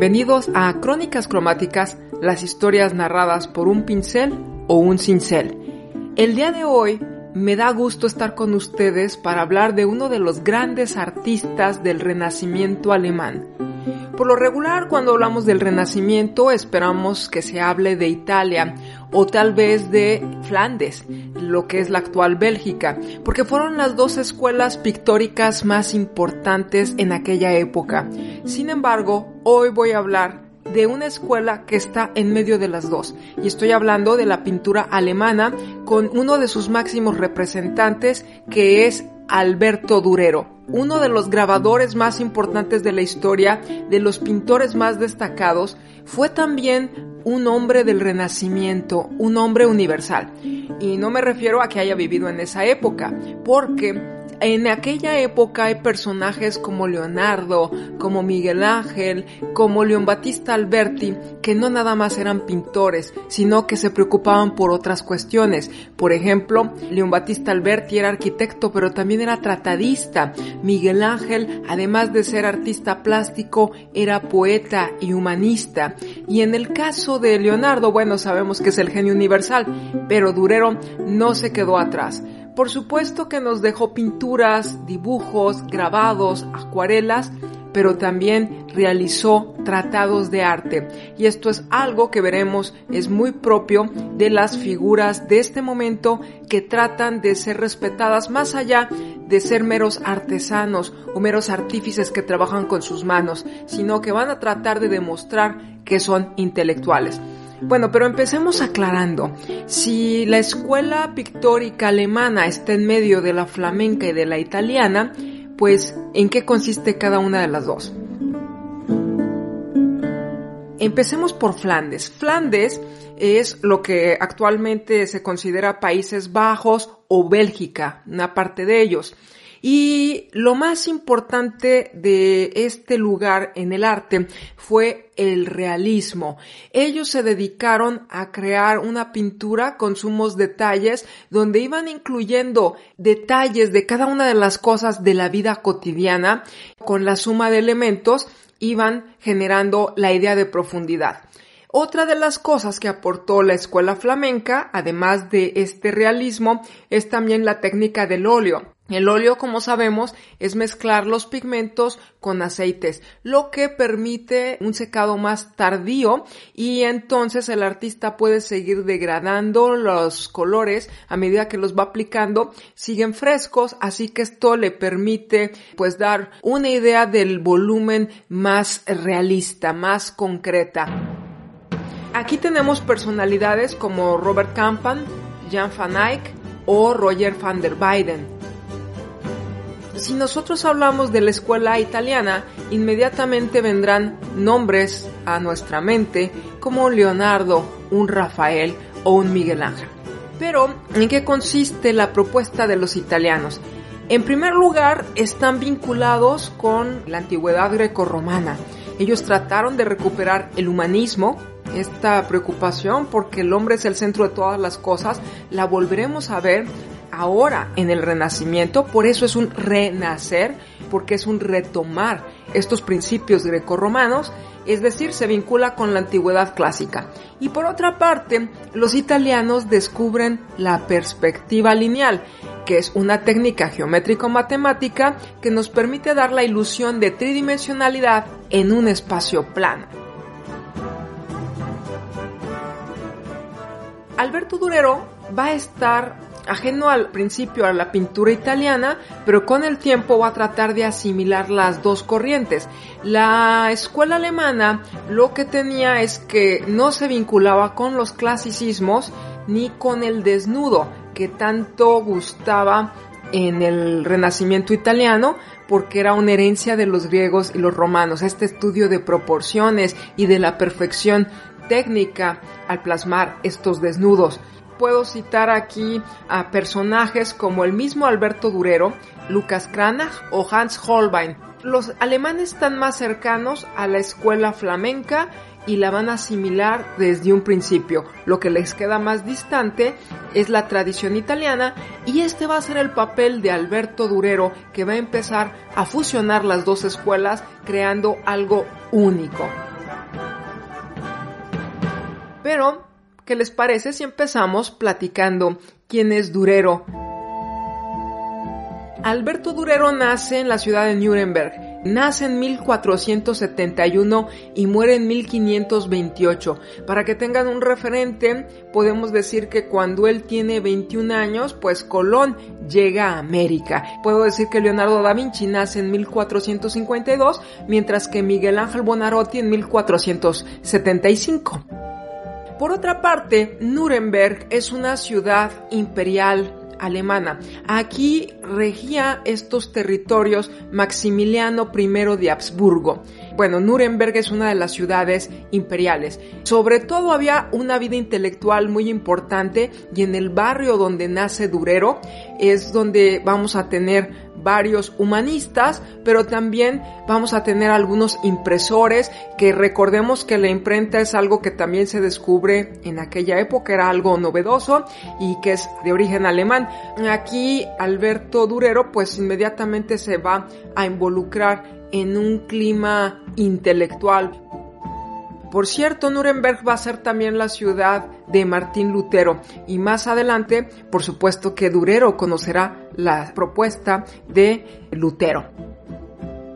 Bienvenidos a Crónicas Cromáticas, las historias narradas por un pincel o un cincel. El día de hoy me da gusto estar con ustedes para hablar de uno de los grandes artistas del Renacimiento alemán. Por lo regular, cuando hablamos del Renacimiento, esperamos que se hable de Italia o tal vez de Flandes, lo que es la actual Bélgica, porque fueron las dos escuelas pictóricas más importantes en aquella época. Sin embargo, hoy voy a hablar de una escuela que está en medio de las dos. Y estoy hablando de la pintura alemana con uno de sus máximos representantes que es Alberto Durero, uno de los grabadores más importantes de la historia, de los pintores más destacados, fue también un hombre del Renacimiento, un hombre universal. Y no me refiero a que haya vivido en esa época, porque en aquella época hay personajes como Leonardo, como Miguel Ángel, como León Battista Alberti, que no nada más eran pintores, sino que se preocupaban por otras cuestiones. Por ejemplo, León Battista Alberti era arquitecto, pero también era tratadista. Miguel Ángel, además de ser artista plástico, era poeta y humanista. Y en el caso de Leonardo, bueno, sabemos que es el genio universal, pero Durero no se quedó atrás. Por supuesto que nos dejó pinturas, dibujos, grabados, acuarelas, pero también realizó tratados de arte. Y esto es algo que veremos es muy propio de las figuras de este momento que tratan de ser respetadas más allá de ser meros artesanos o meros artífices que trabajan con sus manos, sino que van a tratar de demostrar que son intelectuales. Bueno, pero empecemos aclarando. Si la escuela pictórica alemana está en medio de la flamenca y de la italiana, pues ¿en qué consiste cada una de las dos? Empecemos por Flandes. Flandes es lo que actualmente se considera Países Bajos o Bélgica, una parte de ellos. Y lo más importante de este lugar en el arte fue el realismo. Ellos se dedicaron a crear una pintura con sumos detalles donde iban incluyendo detalles de cada una de las cosas de la vida cotidiana con la suma de elementos iban generando la idea de profundidad. Otra de las cosas que aportó la escuela flamenca, además de este realismo, es también la técnica del óleo. El óleo, como sabemos, es mezclar los pigmentos con aceites, lo que permite un secado más tardío y entonces el artista puede seguir degradando los colores a medida que los va aplicando, siguen frescos, así que esto le permite pues dar una idea del volumen más realista, más concreta. Aquí tenemos personalidades como Robert Campan, Jan van Eyck o Roger van der Weyden si nosotros hablamos de la escuela italiana, inmediatamente vendrán nombres a nuestra mente como Leonardo, un Rafael o un Miguel Ángel. Pero, ¿en qué consiste la propuesta de los italianos? En primer lugar, están vinculados con la antigüedad grecorromana. Ellos trataron de recuperar el humanismo, esta preocupación porque el hombre es el centro de todas las cosas, la volveremos a ver ahora en el renacimiento, por eso es un renacer, porque es un retomar estos principios grecorromanos, es decir, se vincula con la antigüedad clásica. Y por otra parte, los italianos descubren la perspectiva lineal, que es una técnica geométrico-matemática que nos permite dar la ilusión de tridimensionalidad en un espacio plano. Alberto Durero va a estar ajeno al principio a la pintura italiana, pero con el tiempo va a tratar de asimilar las dos corrientes. La escuela alemana lo que tenía es que no se vinculaba con los clasicismos, ni con el desnudo que tanto gustaba en el Renacimiento italiano, porque era una herencia de los griegos y los romanos, este estudio de proporciones y de la perfección técnica al plasmar estos desnudos. Puedo citar aquí a personajes como el mismo Alberto Durero, Lucas Cranach o Hans Holbein. Los alemanes están más cercanos a la escuela flamenca y la van a asimilar desde un principio. Lo que les queda más distante es la tradición italiana y este va a ser el papel de Alberto Durero que va a empezar a fusionar las dos escuelas creando algo único. Pero, ¿qué les parece si empezamos platicando quién es Durero? Alberto Durero nace en la ciudad de Nuremberg Nace en 1471 y muere en 1528. Para que tengan un referente, podemos decir que cuando él tiene 21 años, pues Colón llega a América. Puedo decir que Leonardo da Vinci nace en 1452, mientras que Miguel Ángel Bonarotti en 1475. Por otra parte, Nuremberg es una ciudad imperial alemana. Aquí regía estos territorios Maximiliano I de Habsburgo. Bueno, Nuremberg es una de las ciudades imperiales. Sobre todo había una vida intelectual muy importante y en el barrio donde nace Durero es donde vamos a tener varios humanistas, pero también vamos a tener algunos impresores que recordemos que la imprenta es algo que también se descubre en aquella época, era algo novedoso y que es de origen alemán. Aquí Alberto Durero pues inmediatamente se va a involucrar en un clima intelectual por cierto, Nuremberg va a ser también la ciudad de Martín Lutero y más adelante, por supuesto que Durero conocerá la propuesta de Lutero.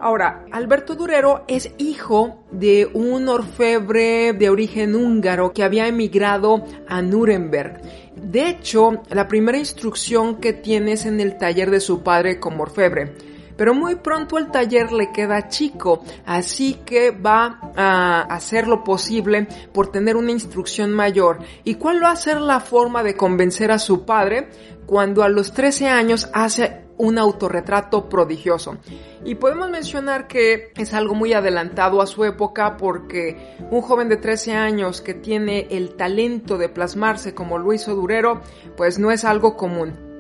Ahora, Alberto Durero es hijo de un orfebre de origen húngaro que había emigrado a Nuremberg. De hecho, la primera instrucción que tiene es en el taller de su padre como orfebre pero muy pronto el taller le queda chico, así que va a hacer lo posible por tener una instrucción mayor. ¿Y cuál va a ser la forma de convencer a su padre? Cuando a los 13 años hace un autorretrato prodigioso. Y podemos mencionar que es algo muy adelantado a su época porque un joven de 13 años que tiene el talento de plasmarse como Luis Odurero, pues no es algo común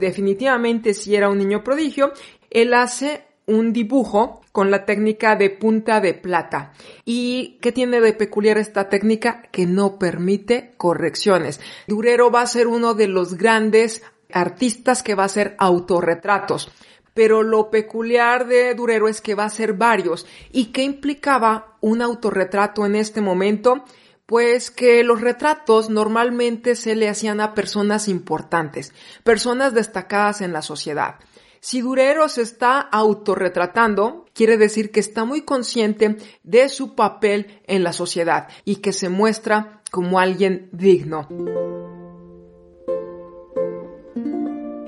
definitivamente si era un niño prodigio, él hace un dibujo con la técnica de punta de plata. ¿Y qué tiene de peculiar esta técnica? Que no permite correcciones. Durero va a ser uno de los grandes artistas que va a hacer autorretratos. Pero lo peculiar de Durero es que va a ser varios. ¿Y qué implicaba un autorretrato en este momento? Pues que los retratos normalmente se le hacían a personas importantes, personas destacadas en la sociedad. Si Durero se está autorretratando, quiere decir que está muy consciente de su papel en la sociedad y que se muestra como alguien digno.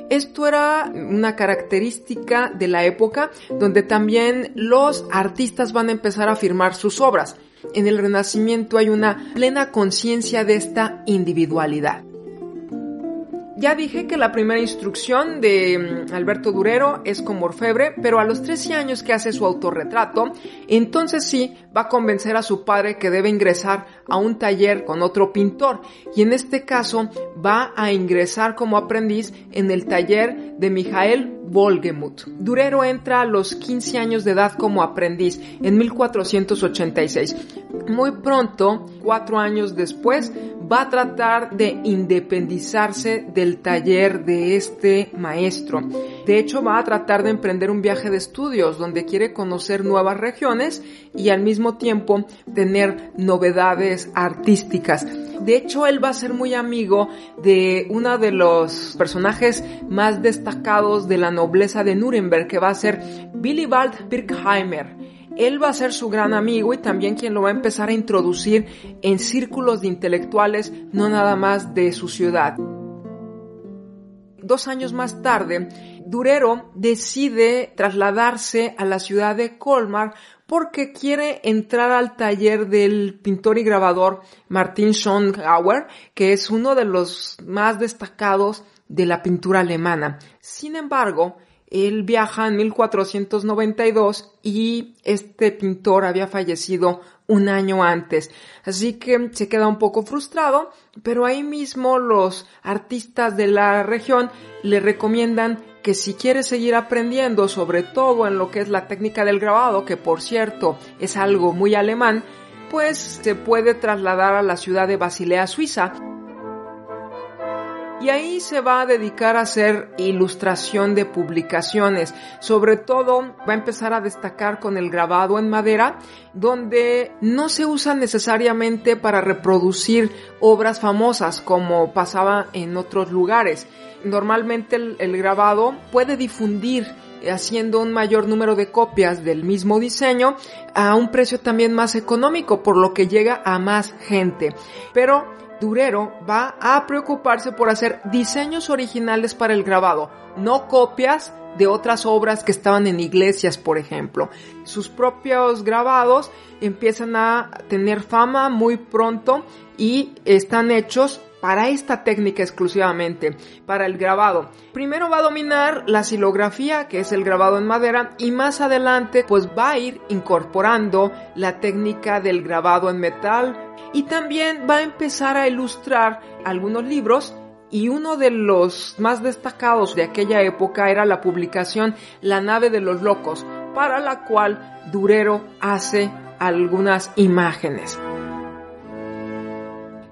Esto era una característica de la época donde también los artistas van a empezar a firmar sus obras en el Renacimiento hay una plena conciencia de esta individualidad. Ya dije que la primera instrucción de mm, Alberto Durero es como orfebre, pero a los 13 años que hace su autorretrato, entonces sí va a convencer a su padre que debe ingresar a un taller con otro pintor y en este caso va a ingresar como aprendiz en el taller de Mijael Volgemuth. Durero entra a los 15 años de edad como aprendiz en 1486. Muy pronto, cuatro años después, va a tratar de independizarse del taller de este maestro. De hecho, va a tratar de emprender un viaje de estudios donde quiere conocer nuevas regiones y al mismo tiempo tener novedades artísticas. De hecho, él va a ser muy amigo de uno de los personajes más destacados de la nobleza de Nuremberg, que va a ser Willibald Pirkheimer. Él va a ser su gran amigo y también quien lo va a empezar a introducir en círculos de intelectuales, no nada más de su ciudad. Dos años más tarde, Durero decide trasladarse a la ciudad de Colmar porque quiere entrar al taller del pintor y grabador Martin Schongauer, que es uno de los más destacados de la pintura alemana. Sin embargo, él viaja en 1492 y este pintor había fallecido un año antes. Así que se queda un poco frustrado, pero ahí mismo los artistas de la región le recomiendan que si quiere seguir aprendiendo sobre todo en lo que es la técnica del grabado, que por cierto es algo muy alemán, pues se puede trasladar a la ciudad de Basilea, Suiza, y ahí se va a dedicar a hacer ilustración de publicaciones. Sobre todo va a empezar a destacar con el grabado en madera, donde no se usa necesariamente para reproducir obras famosas como pasaba en otros lugares. Normalmente el, grabado puede difundir haciendo un mayor número de copias del mismo diseño a un precio también más económico, por lo que llega a más gente. Pero Durero va a preocuparse por hacer diseños originales para el grabado, no copias de otras obras que estaban en iglesias, por ejemplo. Sus propios grabados empiezan a tener fama muy pronto y están hechos para esta técnica exclusivamente, para el grabado. Primero va a dominar la silografía, que es el grabado en madera, y más adelante pues va a ir incorporando la técnica del grabado en metal y también va a empezar a ilustrar algunos libros y uno de los más destacados de aquella época era la publicación La nave de los locos, para la cual Durero hace algunas imágenes.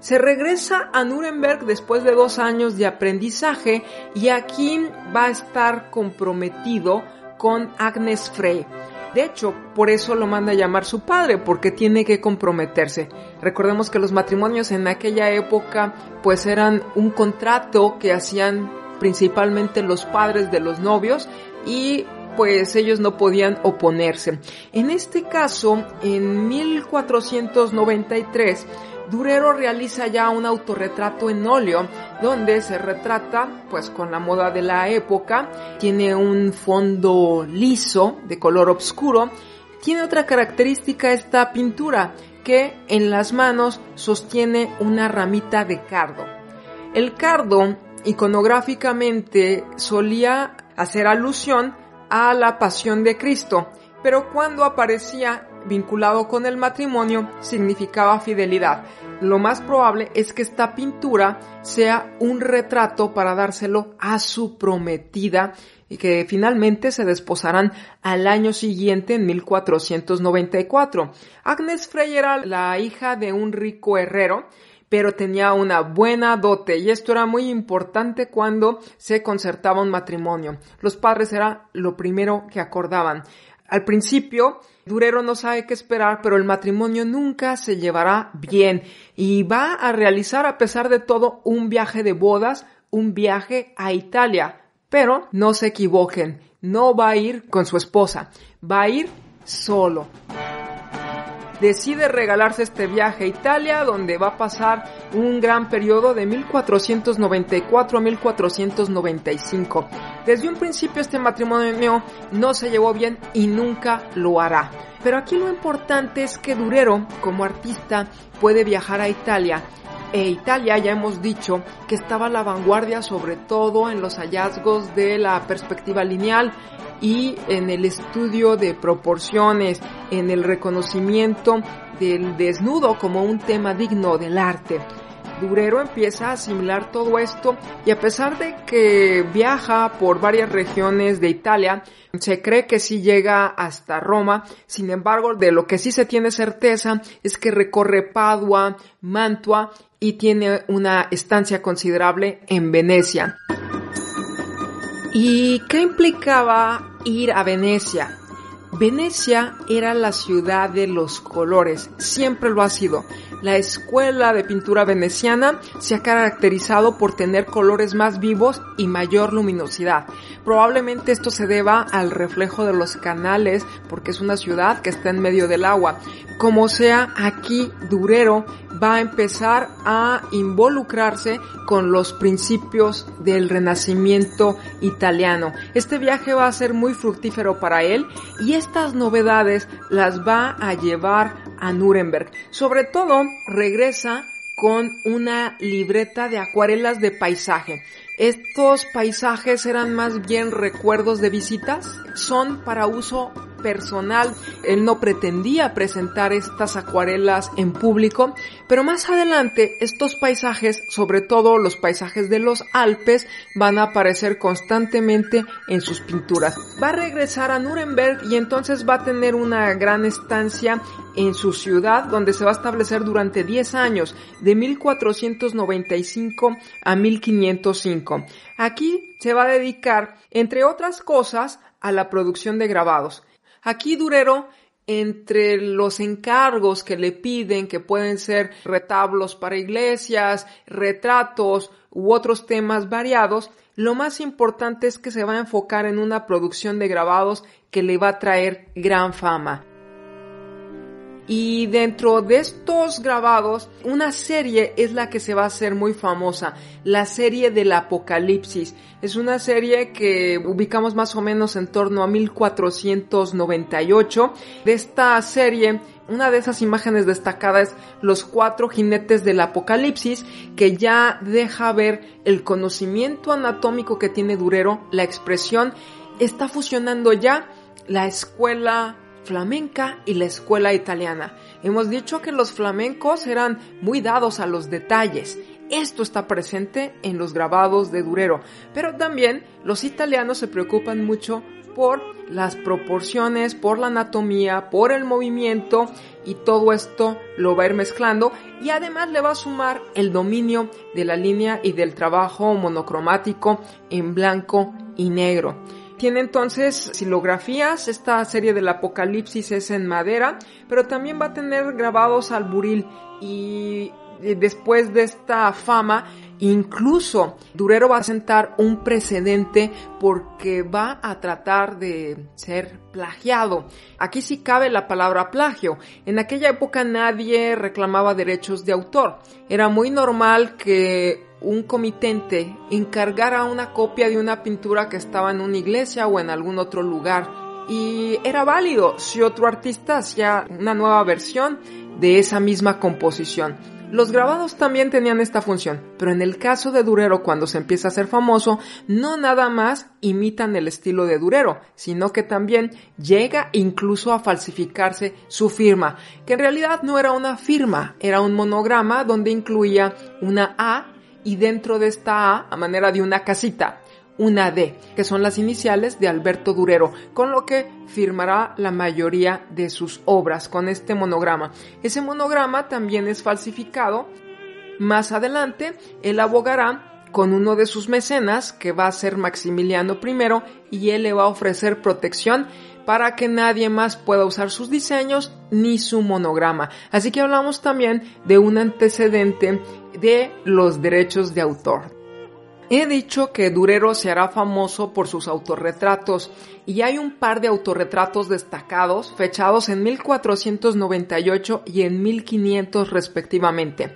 Se regresa a Nuremberg después de dos años de aprendizaje y aquí va a estar comprometido con Agnes Frey. De hecho, por eso lo manda a llamar su padre, porque tiene que comprometerse. Recordemos que los matrimonios en aquella época pues eran un contrato que hacían principalmente los padres de los novios y pues ellos no podían oponerse. En este caso, en 1493, Durero realiza ya un autorretrato en óleo donde se retrata pues con la moda de la época, tiene un fondo liso de color oscuro, tiene otra característica esta pintura que en las manos sostiene una ramita de cardo. El cardo iconográficamente solía hacer alusión a la pasión de Cristo, pero cuando aparecía vinculado con el matrimonio significaba fidelidad. Lo más probable es que esta pintura sea un retrato para dárselo a su prometida y que finalmente se desposarán al año siguiente en 1494. Agnes Frey era la hija de un rico herrero pero tenía una buena dote y esto era muy importante cuando se concertaba un matrimonio. Los padres era lo primero que acordaban. Al principio, Durero no sabe qué esperar, pero el matrimonio nunca se llevará bien y va a realizar a pesar de todo un viaje de bodas, un viaje a Italia. Pero no se equivoquen, no va a ir con su esposa, va a ir solo decide regalarse este viaje a Italia, donde va a pasar un gran periodo de 1494 a 1495. Desde un principio este matrimonio no se llevó bien y nunca lo hará. Pero aquí lo importante es que Durero, como artista, puede viajar a Italia e Italia ya hemos dicho que estaba a la vanguardia sobre todo en los hallazgos de la perspectiva lineal y en el estudio de proporciones, en el reconocimiento del desnudo como un tema digno del arte. Durero empieza a asimilar todo esto y a pesar de que viaja por varias regiones de Italia, se cree que sí llega hasta Roma, sin embargo de lo que sí se tiene certeza es que recorre Padua, Mantua y tiene una estancia considerable en Venecia. ¿Y qué implicaba ir a Venecia? Venecia era la ciudad de los colores, siempre lo ha sido. La escuela de pintura veneciana se ha caracterizado por tener colores más vivos y mayor luminosidad. Probablemente esto se deba al reflejo de los canales porque es una ciudad que está en medio del agua. Como sea, aquí Durero va a empezar a involucrarse con los principios del renacimiento italiano. Este viaje va a ser muy fructífero para él y estas novedades las va a llevar a Nuremberg. Sobre todo regresa con una libreta de acuarelas de paisaje. Estos paisajes eran más bien recuerdos de visitas, son para uso personal. Él no pretendía presentar estas acuarelas en público, pero más adelante estos paisajes, sobre todo los paisajes de los Alpes, van a aparecer constantemente en sus pinturas. Va a regresar a Nuremberg y entonces va a tener una gran estancia en su ciudad donde se va a establecer durante 10 años, de 1495 a 1505. Aquí se va a dedicar, entre otras cosas, a la producción de grabados. Aquí Durero, entre los encargos que le piden, que pueden ser retablos para iglesias, retratos u otros temas variados, lo más importante es que se va a enfocar en una producción de grabados que le va a traer gran fama. Y dentro de estos grabados, una serie es la que se va a hacer muy famosa, la serie del Apocalipsis. Es una serie que ubicamos más o menos en torno a 1498. De esta serie, una de esas imágenes destacadas es los cuatro jinetes del Apocalipsis, que ya deja ver el conocimiento anatómico que tiene Durero, la expresión, está fusionando ya la escuela flamenca y la escuela italiana. Hemos dicho que los flamencos eran muy dados a los detalles. Esto está presente en los grabados de Durero, pero también los italianos se preocupan mucho por las proporciones, por la anatomía, por el movimiento y todo esto lo va a ir mezclando y además le va a sumar el dominio de la línea y del trabajo monocromático en blanco y negro. Tiene entonces silografías, esta serie del Apocalipsis es en madera, pero también va a tener grabados al buril y después de esta fama, incluso Durero va a sentar un precedente porque va a tratar de ser plagiado. Aquí sí cabe la palabra plagio. En aquella época nadie reclamaba derechos de autor. Era muy normal que un comitente encargara una copia de una pintura que estaba en una iglesia o en algún otro lugar. Y era válido si otro artista hacía una nueva versión de esa misma composición. Los grabados también tenían esta función, pero en el caso de Durero cuando se empieza a ser famoso, no nada más imitan el estilo de Durero, sino que también llega incluso a falsificarse su firma, que en realidad no era una firma, era un monograma donde incluía una A y dentro de esta A, a manera de una casita, una D, que son las iniciales de Alberto Durero, con lo que firmará la mayoría de sus obras con este monograma. Ese monograma también es falsificado. Más adelante, él abogará con uno de sus mecenas, que va a ser Maximiliano I, y él le va a ofrecer protección para que nadie más pueda usar sus diseños ni su monograma. Así que hablamos también de un antecedente de los derechos de autor. He dicho que Durero se hará famoso por sus autorretratos y hay un par de autorretratos destacados fechados en 1498 y en 1500 respectivamente.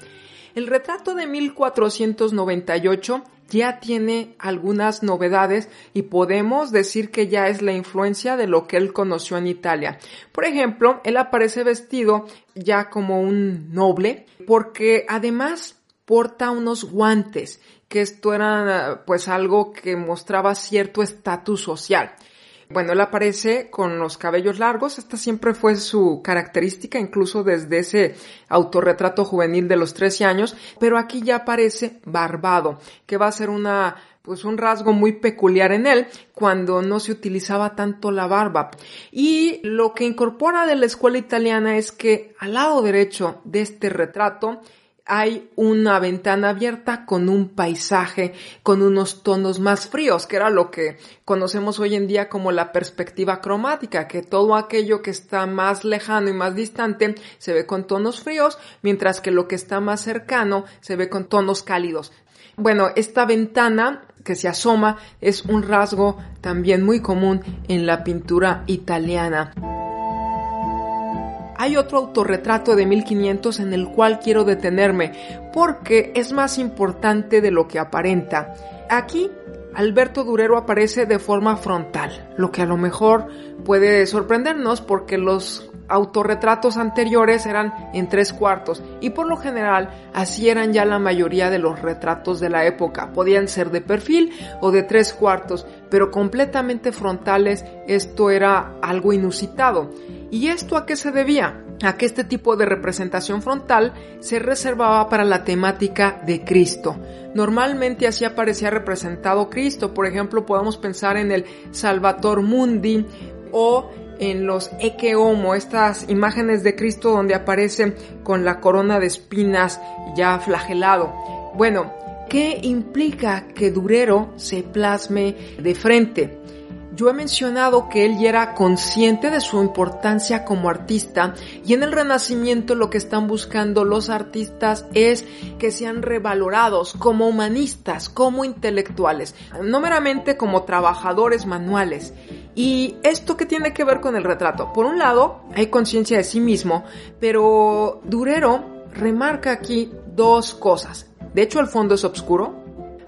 El retrato de 1498 ya tiene algunas novedades y podemos decir que ya es la influencia de lo que él conoció en Italia. Por ejemplo, él aparece vestido ya como un noble porque además porta unos guantes, que esto era pues algo que mostraba cierto estatus social. Bueno, él aparece con los cabellos largos, esta siempre fue su característica, incluso desde ese autorretrato juvenil de los 13 años, pero aquí ya aparece barbado, que va a ser una pues un rasgo muy peculiar en él cuando no se utilizaba tanto la barba. Y lo que incorpora de la escuela italiana es que al lado derecho de este retrato hay una ventana abierta con un paisaje, con unos tonos más fríos, que era lo que conocemos hoy en día como la perspectiva cromática, que todo aquello que está más lejano y más distante se ve con tonos fríos, mientras que lo que está más cercano se ve con tonos cálidos. Bueno, esta ventana que se asoma es un rasgo también muy común en la pintura italiana. Hay otro autorretrato de 1500 en el cual quiero detenerme porque es más importante de lo que aparenta. Aquí Alberto Durero aparece de forma frontal, lo que a lo mejor puede sorprendernos porque los autorretratos anteriores eran en tres cuartos y por lo general así eran ya la mayoría de los retratos de la época. Podían ser de perfil o de tres cuartos, pero completamente frontales esto era algo inusitado. ¿Y esto a qué se debía? A que este tipo de representación frontal se reservaba para la temática de Cristo. Normalmente así aparecía representado Cristo, por ejemplo podemos pensar en el Salvator Mundi o en los Eke Homo, estas imágenes de Cristo donde aparece con la corona de espinas ya flagelado. Bueno, ¿qué implica que Durero se plasme de frente? Yo he mencionado que él ya era consciente de su importancia como artista y en el Renacimiento lo que están buscando los artistas es que sean revalorados como humanistas, como intelectuales, no meramente como trabajadores manuales. ¿Y esto qué tiene que ver con el retrato? Por un lado, hay conciencia de sí mismo, pero Durero remarca aquí dos cosas. De hecho, el fondo es oscuro,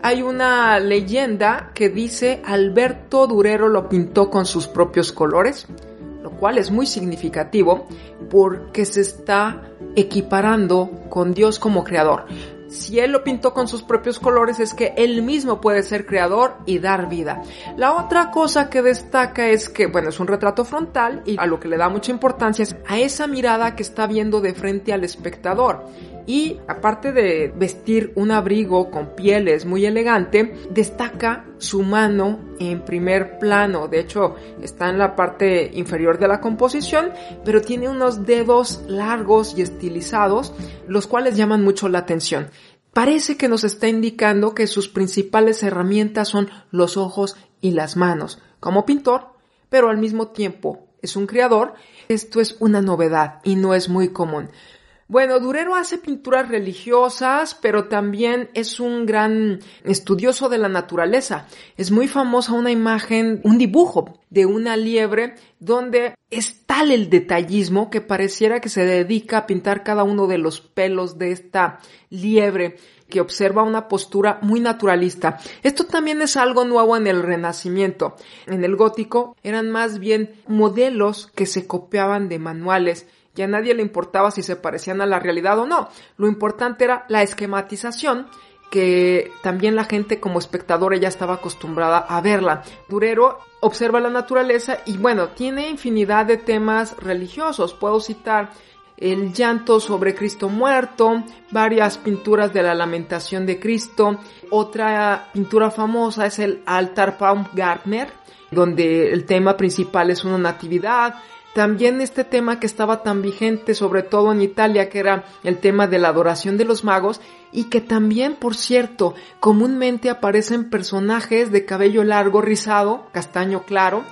hay una leyenda que dice Alberto Durero lo pintó con sus propios colores, lo cual es muy significativo porque se está equiparando con Dios como creador. Si él lo pintó con sus propios colores es que él mismo puede ser creador y dar vida. La otra cosa que destaca es que, bueno, es un retrato frontal y a lo que le da mucha importancia es a esa mirada que está viendo de frente al espectador y aparte de vestir un abrigo con pieles muy elegante, destaca su mano en primer plano. De hecho, está en la parte inferior de la composición, pero tiene unos dedos largos y estilizados, los cuales llaman mucho la atención. Parece que nos está indicando que sus principales herramientas son los ojos y las manos. Como pintor, pero al mismo tiempo es un creador, esto es una novedad y no es muy común. Bueno, Durero hace pinturas religiosas, pero también es un gran estudioso de la naturaleza. Es muy famosa una imagen, un dibujo de una liebre donde es tal el detallismo que pareciera que se dedica a pintar cada uno de los pelos de esta liebre que observa una postura muy naturalista. Esto también es algo nuevo en el Renacimiento. En el gótico eran más bien modelos que se copiaban de manuales y a nadie le importaba si se parecían a la realidad o no. Lo importante era la esquematización que también la gente como espectadora ya estaba acostumbrada a verla. Durero observa la naturaleza y bueno, tiene infinidad de temas religiosos. Puedo citar el llanto sobre Cristo muerto, varias pinturas de la lamentación de Cristo. Otra pintura famosa es el altar Baumgartner, donde el tema principal es una natividad. También este tema que estaba tan vigente, sobre todo en Italia, que era el tema de la adoración de los magos, y que también, por cierto, comúnmente aparecen personajes de cabello largo, rizado, castaño claro,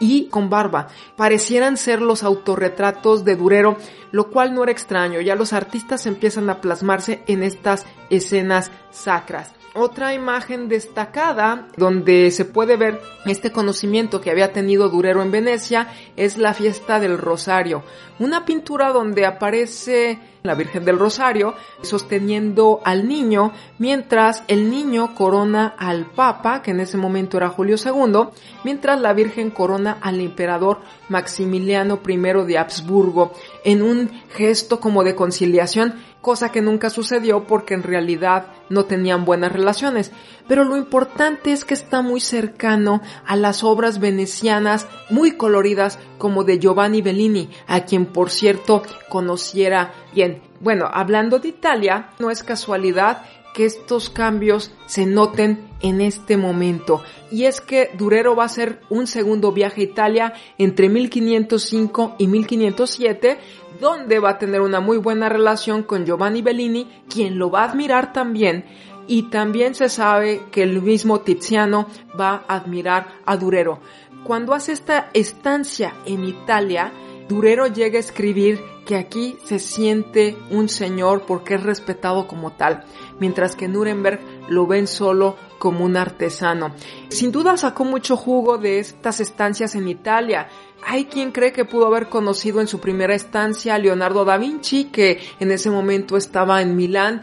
y con barba. Parecieran ser los autorretratos de Durero, lo cual no era extraño, ya los artistas empiezan a plasmarse en estas escenas sacras. Otra imagen destacada donde se puede ver este conocimiento que había tenido Durero en Venecia es la fiesta del Rosario, una pintura donde aparece la Virgen del Rosario sosteniendo al niño mientras el niño corona al Papa, que en ese momento era Julio II, mientras la Virgen corona al emperador Maximiliano I de Habsburgo en un gesto como de conciliación cosa que nunca sucedió porque en realidad no tenían buenas relaciones. Pero lo importante es que está muy cercano a las obras venecianas muy coloridas como de Giovanni Bellini, a quien por cierto conociera bien. Bueno, hablando de Italia, no es casualidad que estos cambios se noten en este momento. Y es que Durero va a hacer un segundo viaje a Italia entre 1505 y 1507, donde va a tener una muy buena relación con Giovanni Bellini, quien lo va a admirar también. Y también se sabe que el mismo Tiziano va a admirar a Durero. Cuando hace esta estancia en Italia, Durero llega a escribir que aquí se siente un señor porque es respetado como tal, mientras que Nuremberg lo ven solo como un artesano. Sin duda sacó mucho jugo de estas estancias en Italia. Hay quien cree que pudo haber conocido en su primera estancia a Leonardo da Vinci, que en ese momento estaba en Milán,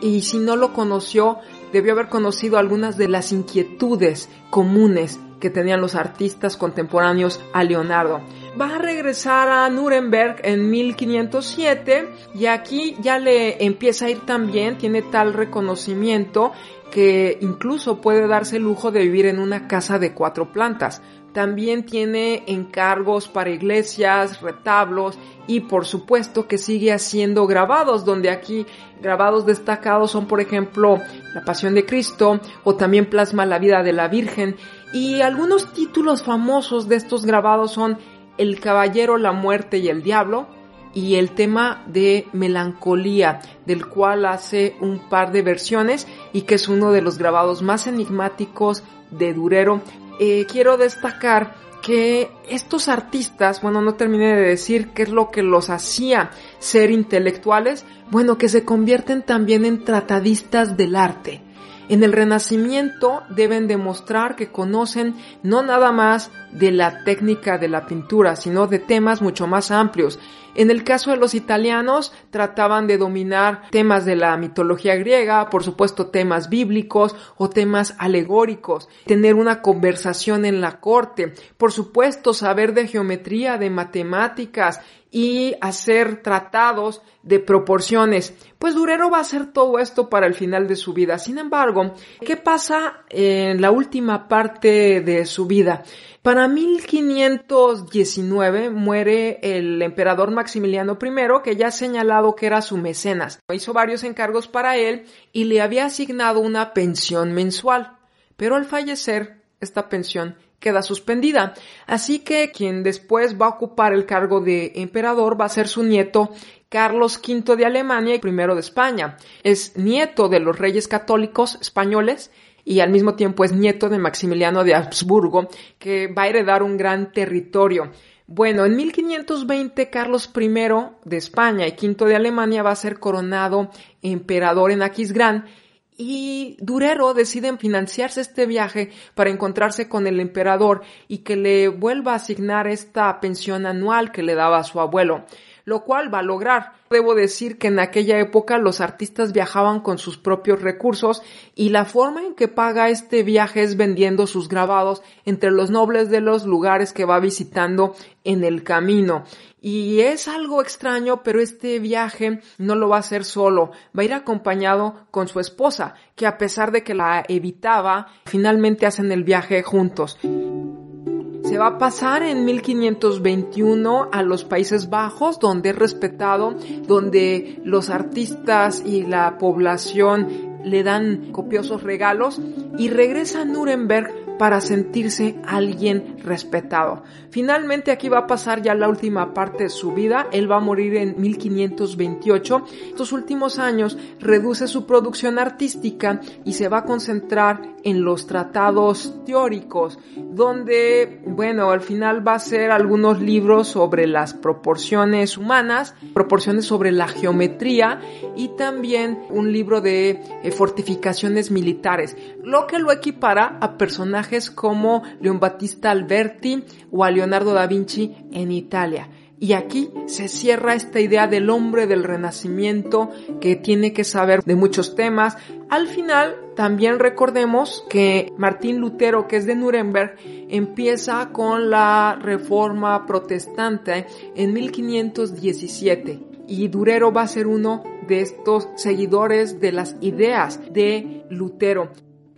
y si no lo conoció, debió haber conocido algunas de las inquietudes comunes que tenían los artistas contemporáneos a Leonardo. Va a regresar a Nuremberg en 1507 y aquí ya le empieza a ir tan bien, tiene tal reconocimiento que incluso puede darse el lujo de vivir en una casa de cuatro plantas. También tiene encargos para iglesias, retablos y por supuesto que sigue haciendo grabados, donde aquí grabados destacados son por ejemplo la Pasión de Cristo o también plasma la vida de la Virgen y algunos títulos famosos de estos grabados son El Caballero, la Muerte y el Diablo y el tema de melancolía, del cual hace un par de versiones y que es uno de los grabados más enigmáticos de Durero. Eh, quiero destacar que estos artistas, bueno, no terminé de decir qué es lo que los hacía ser intelectuales, bueno, que se convierten también en tratadistas del arte. En el Renacimiento deben demostrar que conocen no nada más de la técnica de la pintura, sino de temas mucho más amplios. En el caso de los italianos, trataban de dominar temas de la mitología griega, por supuesto temas bíblicos o temas alegóricos, tener una conversación en la corte, por supuesto saber de geometría, de matemáticas y hacer tratados de proporciones. Pues Durero va a hacer todo esto para el final de su vida. Sin embargo, ¿qué pasa en la última parte de su vida? Para 1519 muere el emperador Maximiliano I, que ya ha señalado que era su mecenas. Hizo varios encargos para él y le había asignado una pensión mensual. Pero al fallecer, esta pensión queda suspendida. Así que quien después va a ocupar el cargo de emperador va a ser su nieto Carlos V de Alemania y primero de España. Es nieto de los reyes católicos españoles y al mismo tiempo es nieto de Maximiliano de Habsburgo, que va a heredar un gran territorio. Bueno, en 1520 Carlos I de España y V de Alemania va a ser coronado emperador en Aquisgrán y Durero decide financiarse este viaje para encontrarse con el emperador y que le vuelva a asignar esta pensión anual que le daba a su abuelo lo cual va a lograr. Debo decir que en aquella época los artistas viajaban con sus propios recursos y la forma en que paga este viaje es vendiendo sus grabados entre los nobles de los lugares que va visitando en el camino. Y es algo extraño, pero este viaje no lo va a hacer solo, va a ir acompañado con su esposa, que a pesar de que la evitaba, finalmente hacen el viaje juntos se va a pasar en 1521 a los Países Bajos, donde es respetado, donde los artistas y la población le dan copiosos regalos y regresa a Nuremberg para sentirse alguien respetado. Finalmente aquí va a pasar ya la última parte de su vida. Él va a morir en 1528. Estos últimos años reduce su producción artística y se va a concentrar en los tratados teóricos, donde, bueno, al final va a ser algunos libros sobre las proporciones humanas, proporciones sobre la geometría y también un libro de eh, fortificaciones militares, lo que lo equipara a como Leon Battista Alberti o a Leonardo da Vinci en Italia. Y aquí se cierra esta idea del hombre del renacimiento que tiene que saber de muchos temas. Al final, también recordemos que Martín Lutero, que es de Nuremberg, empieza con la reforma protestante en 1517 y Durero va a ser uno de estos seguidores de las ideas de Lutero.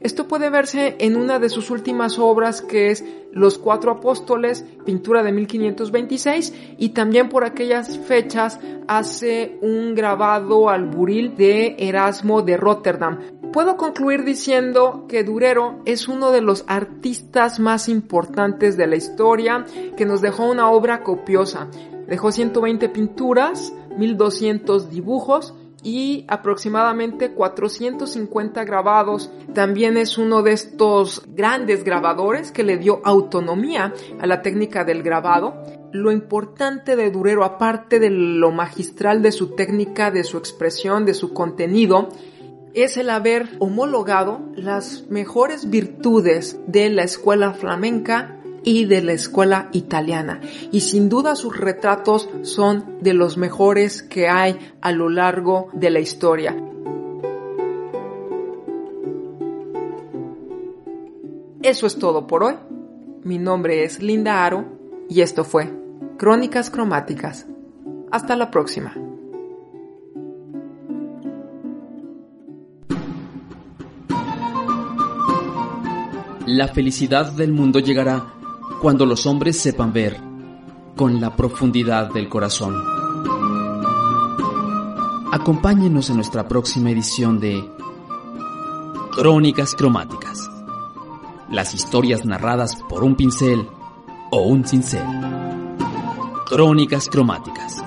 Esto puede verse en una de sus últimas obras que es Los Cuatro Apóstoles, pintura de 1526, y también por aquellas fechas hace un grabado al buril de Erasmo de Rotterdam. Puedo concluir diciendo que Durero es uno de los artistas más importantes de la historia, que nos dejó una obra copiosa. Dejó 120 pinturas, 1200 dibujos, y aproximadamente 450 grabados. También es uno de estos grandes grabadores que le dio autonomía a la técnica del grabado. Lo importante de Durero, aparte de lo magistral de su técnica, de su expresión, de su contenido, es el haber homologado las mejores virtudes de la escuela flamenca y de la escuela italiana. Y sin duda sus retratos son de los mejores que hay a lo largo de la historia. Eso es todo por hoy. Mi nombre es Linda Aro y esto fue Crónicas Cromáticas. Hasta la próxima. La felicidad del mundo llegará cuando los hombres sepan ver con la profundidad del corazón. Acompáñenos en nuestra próxima edición de Crónicas Cromáticas. Las historias narradas por un pincel o un cincel. Crónicas Cromáticas.